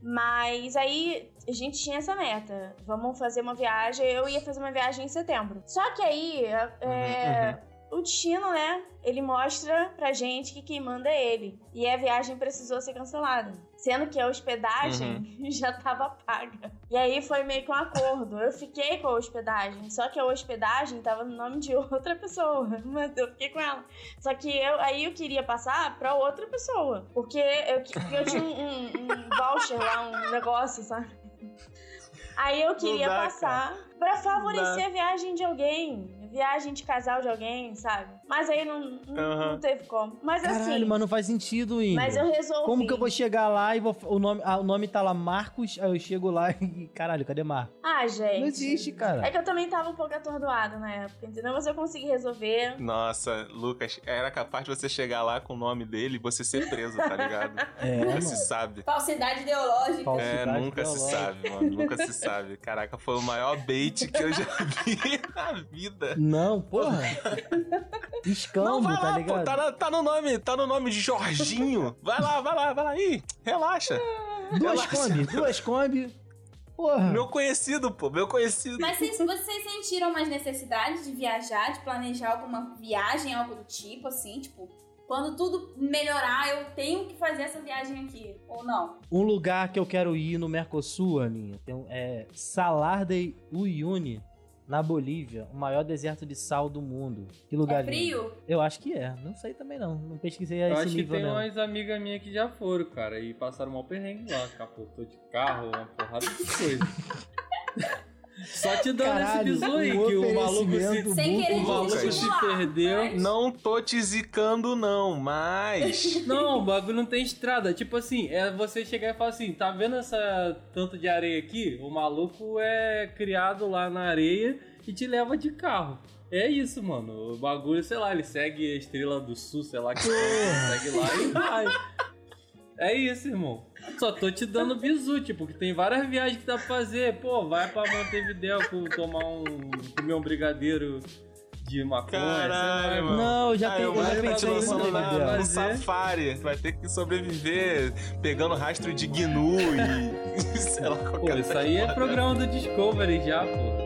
Mas aí a gente tinha essa meta. Vamos fazer uma viagem. Eu ia fazer uma viagem em setembro. Só que aí é, o destino, né? Ele mostra pra gente que quem manda é ele. E a viagem precisou ser cancelada. Sendo que a hospedagem já tava paga. E aí foi meio que um acordo. Eu fiquei com a hospedagem. Só que a hospedagem tava no nome de outra pessoa. Mas eu fiquei com ela. Só que eu, aí eu queria passar pra outra pessoa. Porque eu, eu tinha um, um- um voucher lá, um negócio, sabe? Aí eu queria dá, passar pra favorecer a viagem de alguém. Viagem de casal de alguém, sabe? Mas aí não, não, Aham. não teve como. Mas Caralho, assim. mas não faz sentido, Ingra. Mas eu resolvi. Como que eu vou chegar lá e vou, o, nome, ah, o nome tá lá Marcos, aí eu chego lá e... Caralho, cadê Marcos? Ah, gente. Não existe, cara. É que eu também tava um pouco atordoada na época, entendeu? Mas eu consegui resolver. Nossa, Lucas, era capaz de você chegar lá com o nome dele e você ser preso, tá ligado? É, Nunca mano. se sabe. Falsidade ideológica. Falsidade É, nunca se ideológica. sabe, mano. Nunca se sabe. Caraca, foi o maior bait que eu já vi na vida. Não, porra. Não, Escambo, vai tá lá, ligado? pô. Tá, na- tá no nome, tá no nome de Jorginho. Vai lá, vai lá, vai lá. Ih, relaxa. Duas Relaxa. Kombi, duas Kombi. Porra. Meu conhecido, pô, meu conhecido. Mas vocês, vocês sentiram mais necessidade de viajar, de planejar alguma viagem, algo do tipo, assim? Tipo, quando tudo melhorar, eu tenho que fazer essa viagem aqui. Ou não? Um lugar que eu quero ir no Mercosul, Aninha, tem é Salar de Uyuni, na Bolívia, o maior deserto de sal do mundo. Que lugar É lindo. frio? Eu acho que é. Não sei também não. Não pesquisei Eu esse acho que nível tem não. umas amigas minhas que já foram, cara, e passaram mal perrengue lá, capotou de carro, uma porrada de coisa. Só te dando Caralho, esse bizu aí, um que o maluco se, Sem o maluco se perdeu. Não tô te zicando, não, mas. Não, o bagulho não tem estrada. Tipo assim, é você chegar e falar assim, tá vendo essa tanto de areia aqui? O maluco é criado lá na areia e te leva de carro. É isso, mano. O bagulho, sei lá, ele segue a estrela do sul, sei lá que segue lá e vai. É isso, irmão. Só tô te dando bizu, tipo, que tem várias viagens que dá pra fazer. Pô, vai pra Montevideo com- tomar um. comer um brigadeiro de maconha, Caralho, mano. Não, já Ah, tenho, eu já pensei no Fazer. safari. Vai ter que sobreviver pegando rastro de gnu e. sei lá, Pô, qualquer isso aí é programa do Discovery já, pô.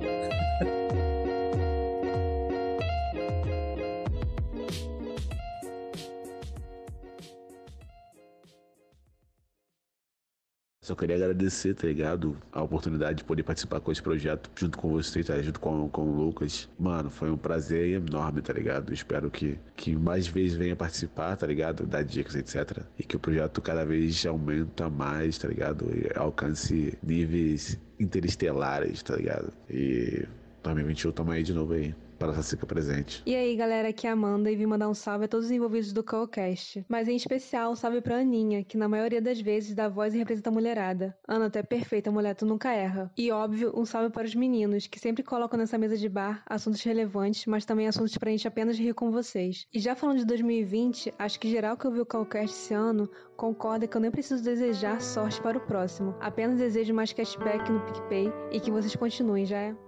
Só queria agradecer, tá ligado? A oportunidade de poder participar com esse projeto junto com vocês, tá? Junto com, com o Lucas. Mano, foi um prazer enorme, tá ligado? Espero que, que mais vezes venha participar, tá ligado? Dar dicas, etc. E que o projeto cada vez aumenta mais, tá ligado? E alcance níveis interestelares, tá ligado? E 2021 tamo aí de novo aí. Para essa fica presente. E aí, galera, aqui é a Amanda e vim mandar um salve a todos os envolvidos do Callcast. Mas em especial, um salve pra Aninha, que na maioria das vezes dá voz e representa a mulherada. Ana, tu é perfeita, mulher, tu nunca erra. E óbvio, um salve para os meninos, que sempre colocam nessa mesa de bar assuntos relevantes, mas também assuntos pra gente apenas rir com vocês. E já falando de 2020, acho que geral que ouviu o Callcast esse ano concorda que eu nem preciso desejar sorte para o próximo. Apenas desejo mais cashback no PicPay e que vocês continuem, já é?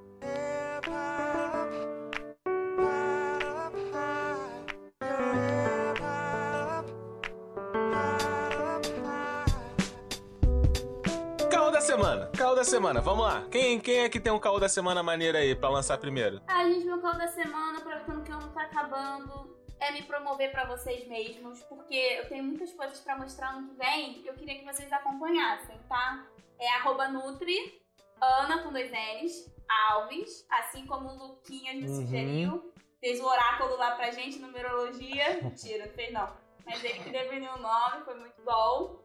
Da semana, vamos lá. Quem, quem é que tem um caô da semana maneiro aí pra lançar primeiro? Ah, gente, meu call da semana, aproveitando que o ano tá acabando. é me promover pra vocês mesmos, porque eu tenho muitas coisas pra mostrar ano que vem e eu queria que vocês acompanhassem, tá? É arroba Nutri, Ana com dois N's, Alves, assim como o Luquinhas me Uhum. sugeriu. Fez o oráculo lá pra gente, numerologia. Mentira, não fez não. Mas ele que definiu o nome, foi muito bom.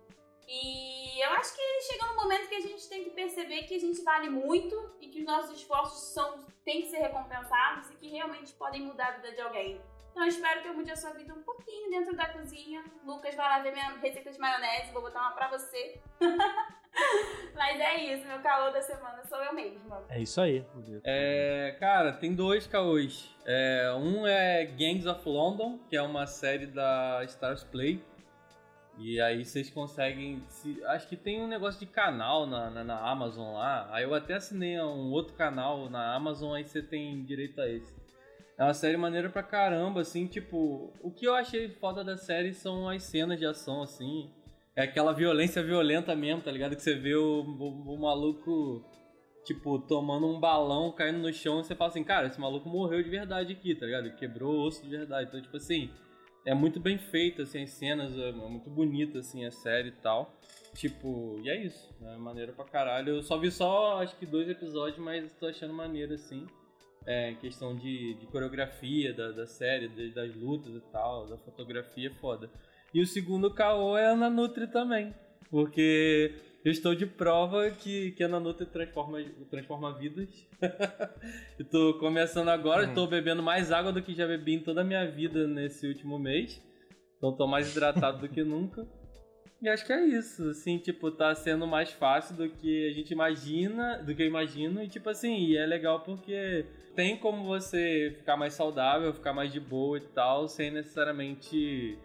E eu acho que chega no momento que a gente tem que perceber que a gente vale muito e que os nossos esforços são, têm que ser recompensados e que realmente podem mudar a vida de alguém. Então eu espero que eu mude a sua vida um pouquinho dentro da cozinha. Lucas vai lá ver minha receita de maionese, vou botar uma pra você. Mas é isso, meu caô da semana sou eu mesma. É isso aí. É, cara, tem dois caôs. É, um é Gangs of London, que é uma série da Stars Play. E aí vocês conseguem. se- acho que tem um negócio de canal na, na, na Amazon lá. Aí eu até assinei um outro canal na Amazon, aí você tem direito a esse. É uma série maneira pra caramba, assim, tipo. O que eu achei foda da série são as cenas de ação, assim. É aquela violência violenta mesmo, tá ligado? Que você vê o, o, o maluco, tipo, tomando um balão, caindo no chão, e você fala assim, cara, esse maluco morreu de verdade aqui, tá ligado? Quebrou o osso de verdade. Então, tipo assim, é muito bem feito, assim, as cenas, é muito bonita, assim, a série e tal. Tipo, e é isso, é maneiro pra caralho. Eu só vi só, acho que dois episódios, mas tô achando maneiro, assim. É, questão de, de coreografia da, da série, de- das lutas e tal, da fotografia, foda. E o segundo caô é a Ana Nutri também. Porque eu estou de prova que, que a Ana Nutri transforma, transforma vidas. tô começando agora, Hum. tô bebendo mais água do que já bebi em toda a minha vida nesse último mês. Então tô mais hidratado do que nunca. E acho que é isso, assim, tipo, tá sendo mais fácil do que a gente imagina, do que eu imagino, e tipo assim, e é legal porque tem como você ficar mais saudável, ficar mais de boa e tal, sem necessariamente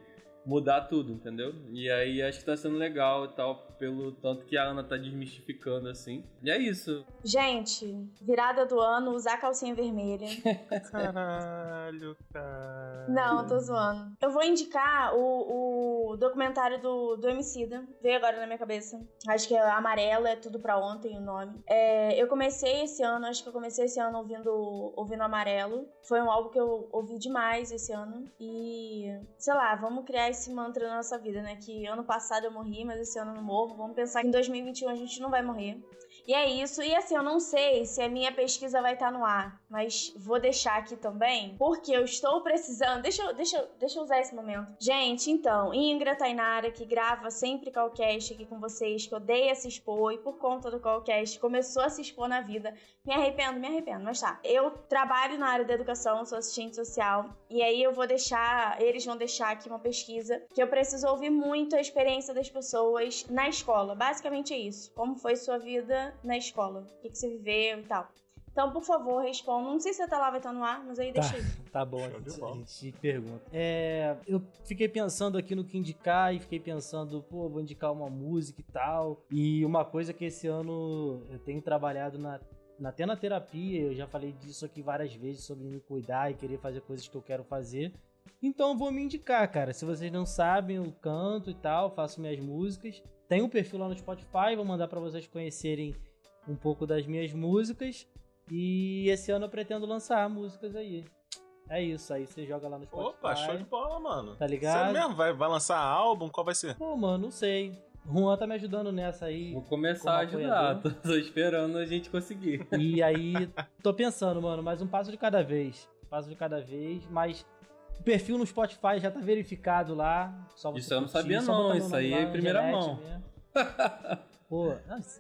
mudar tudo, entendeu? E aí acho que tá sendo legal e tal, pelo tanto que a Ana tá desmistificando, assim. E é isso. Gente, virada do ano, usar calcinha vermelha. Caralho, cara. Não, eu tô zoando. Eu vou indicar o, o documentário do, do Emicida. Veio agora na minha cabeça. Acho que é Amarelo, é tudo pra ontem o nome. É, eu comecei esse ano, acho que eu comecei esse ano ouvindo, ouvindo Amarelo. Foi um álbum que eu ouvi demais esse ano. E, sei lá, vamos criar esse mantra na nossa vida, né? Que ano passado eu morri, mas esse ano eu não morro. Vamos pensar que em 2021 a gente não vai morrer. E é isso. E assim, eu não sei se a minha pesquisa vai estar no ar, mas vou deixar aqui também, porque eu estou precisando. Deixa eu, deixa, eu- deixa eu usar esse momento. Gente, então, Ingra Tainara, que grava sempre Calcast aqui com vocês, que odeia se expor e por conta do Calcast começou a se expor na vida. Me arrependo, me arrependo, mas tá. Eu trabalho na área da educação, sou assistente social, e aí eu vou deixar, eles vão deixar aqui uma pesquisa que eu preciso ouvir muito a experiência das pessoas na escola. Basicamente é isso. Como foi sua vida na escola? O que, que você viveu e tal. Então, por favor, responda. Não sei se até lá vai estar no ar, mas aí Tá, deixa aí. tá bom, a gente, a gente pergunta. É, eu fiquei pensando aqui no que indicar e fiquei pensando, pô, vou indicar uma música e tal. E uma coisa que esse ano eu tenho trabalhado na, na- até na terapia, eu já falei disso aqui várias vezes sobre me cuidar e querer fazer coisas que eu quero fazer. Então eu vou me indicar, cara. Se vocês não sabem, eu canto e tal, faço minhas músicas. Tem um perfil lá no Spotify, vou mandar pra vocês conhecerem um pouco das minhas músicas. E esse ano eu pretendo lançar músicas aí. É isso, aí você joga lá no Spotify. Opa, show de bola, mano. Tá ligado? Sério mesmo? Vai, vai lançar álbum? Qual vai ser? Pô, mano, não sei. Juan tá me ajudando nessa aí. Vou começar a ajudar, tô, tô esperando a gente conseguir. E aí, tô pensando, mano, mais um passo de cada vez. Passo de cada vez, mas o perfil no Spotify já tá verificado lá. Só você Isso eu não curtir, sabia não, isso aí é em primeira mão. Pô,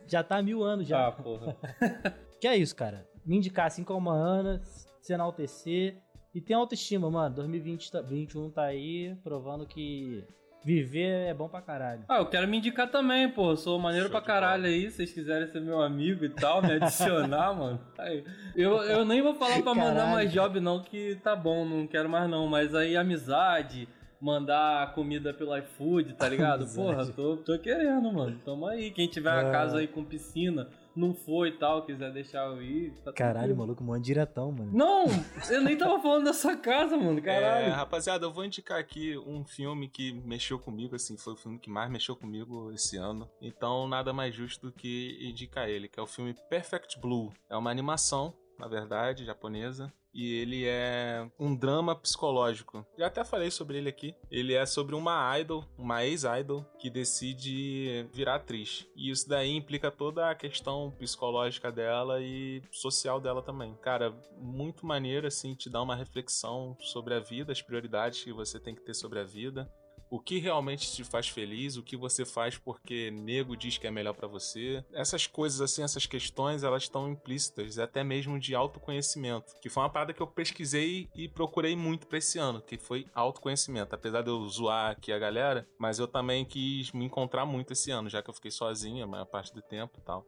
já tá há mil anos já. Ah, porra. Que é isso, cara. Me indicar assim como a Ana, se enaltecer. E tem autoestima, mano. 2020, tá- 2021 tá aí, provando que viver é bom pra caralho. Ah, eu quero me indicar também, pô. Eu sou maneiro Show pra caralho aí. Se vocês quiserem ser meu amigo e tal, me adicionar, mano. Aí, eu, eu nem vou falar pra mandar Caralho. mais job, não, que tá bom, não quero mais não. Mas aí amizade, mandar comida pelo iFood, tá ligado? Porra, tô, tô querendo, mano. Tamo aí. Quem tiver uma Ah. casa aí com piscina, não foi e tal, quiser deixar eu ir. Tá Caralho, maluco, mano, diretão, mano. Não, eu nem tava falando da sua casa, mano. Caralho. É, rapaziada, eu vou indicar aqui um filme que mexeu comigo, assim, foi o filme que mais mexeu comigo esse ano. Então, nada mais justo do que indicar ele, que é o filme Perfect Blue. É uma animação, na verdade, japonesa. E ele é um drama psicológico. Já até falei sobre ele aqui. Ele é sobre uma idol, uma ex-idol, que decide virar atriz. E isso daí implica toda a questão psicológica dela e social dela também. Cara, muito maneiro, assim, te dá uma reflexão sobre a vida, as prioridades que você tem que ter sobre a vida o que realmente te faz feliz, o que você faz porque nego diz que é melhor pra você. Essas coisas assim, essas questões, elas estão implícitas, até mesmo de autoconhecimento, que foi uma parada que eu pesquisei e procurei muito pra esse ano, que foi autoconhecimento. Apesar de eu zoar aqui a galera, mas eu também quis me encontrar muito esse ano, já que eu fiquei sozinha a maior parte do tempo e tal.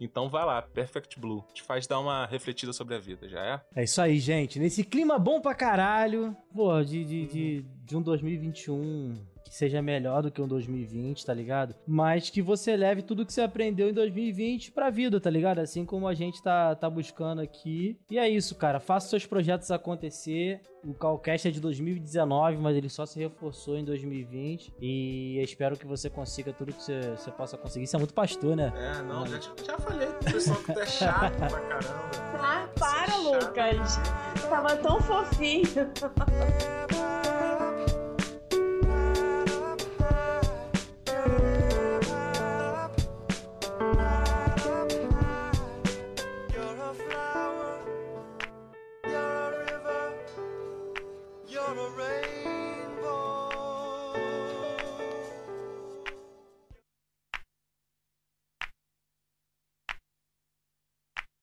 Então vai lá, Perfect Blue. Te faz dar uma refletida sobre a vida, já é? É isso aí, gente. Nesse clima bom pra caralho, pô, de, de, de, de um 2021 que seja melhor do que um 2020, tá ligado? Mas que você leve tudo que você aprendeu em 2020 pra vida, tá ligado? Assim como a gente tá, tá buscando aqui. E é isso, cara. Faça seus projetos acontecer. O Calcast é de 2019, mas ele só se reforçou em 2020. E eu espero que você consiga tudo que você, você possa conseguir. Isso é muito pastor, né? É, não, já, já falei pro pessoal que tu é chato pra caramba. Ah, para, Lucas. Tava tão fofinho.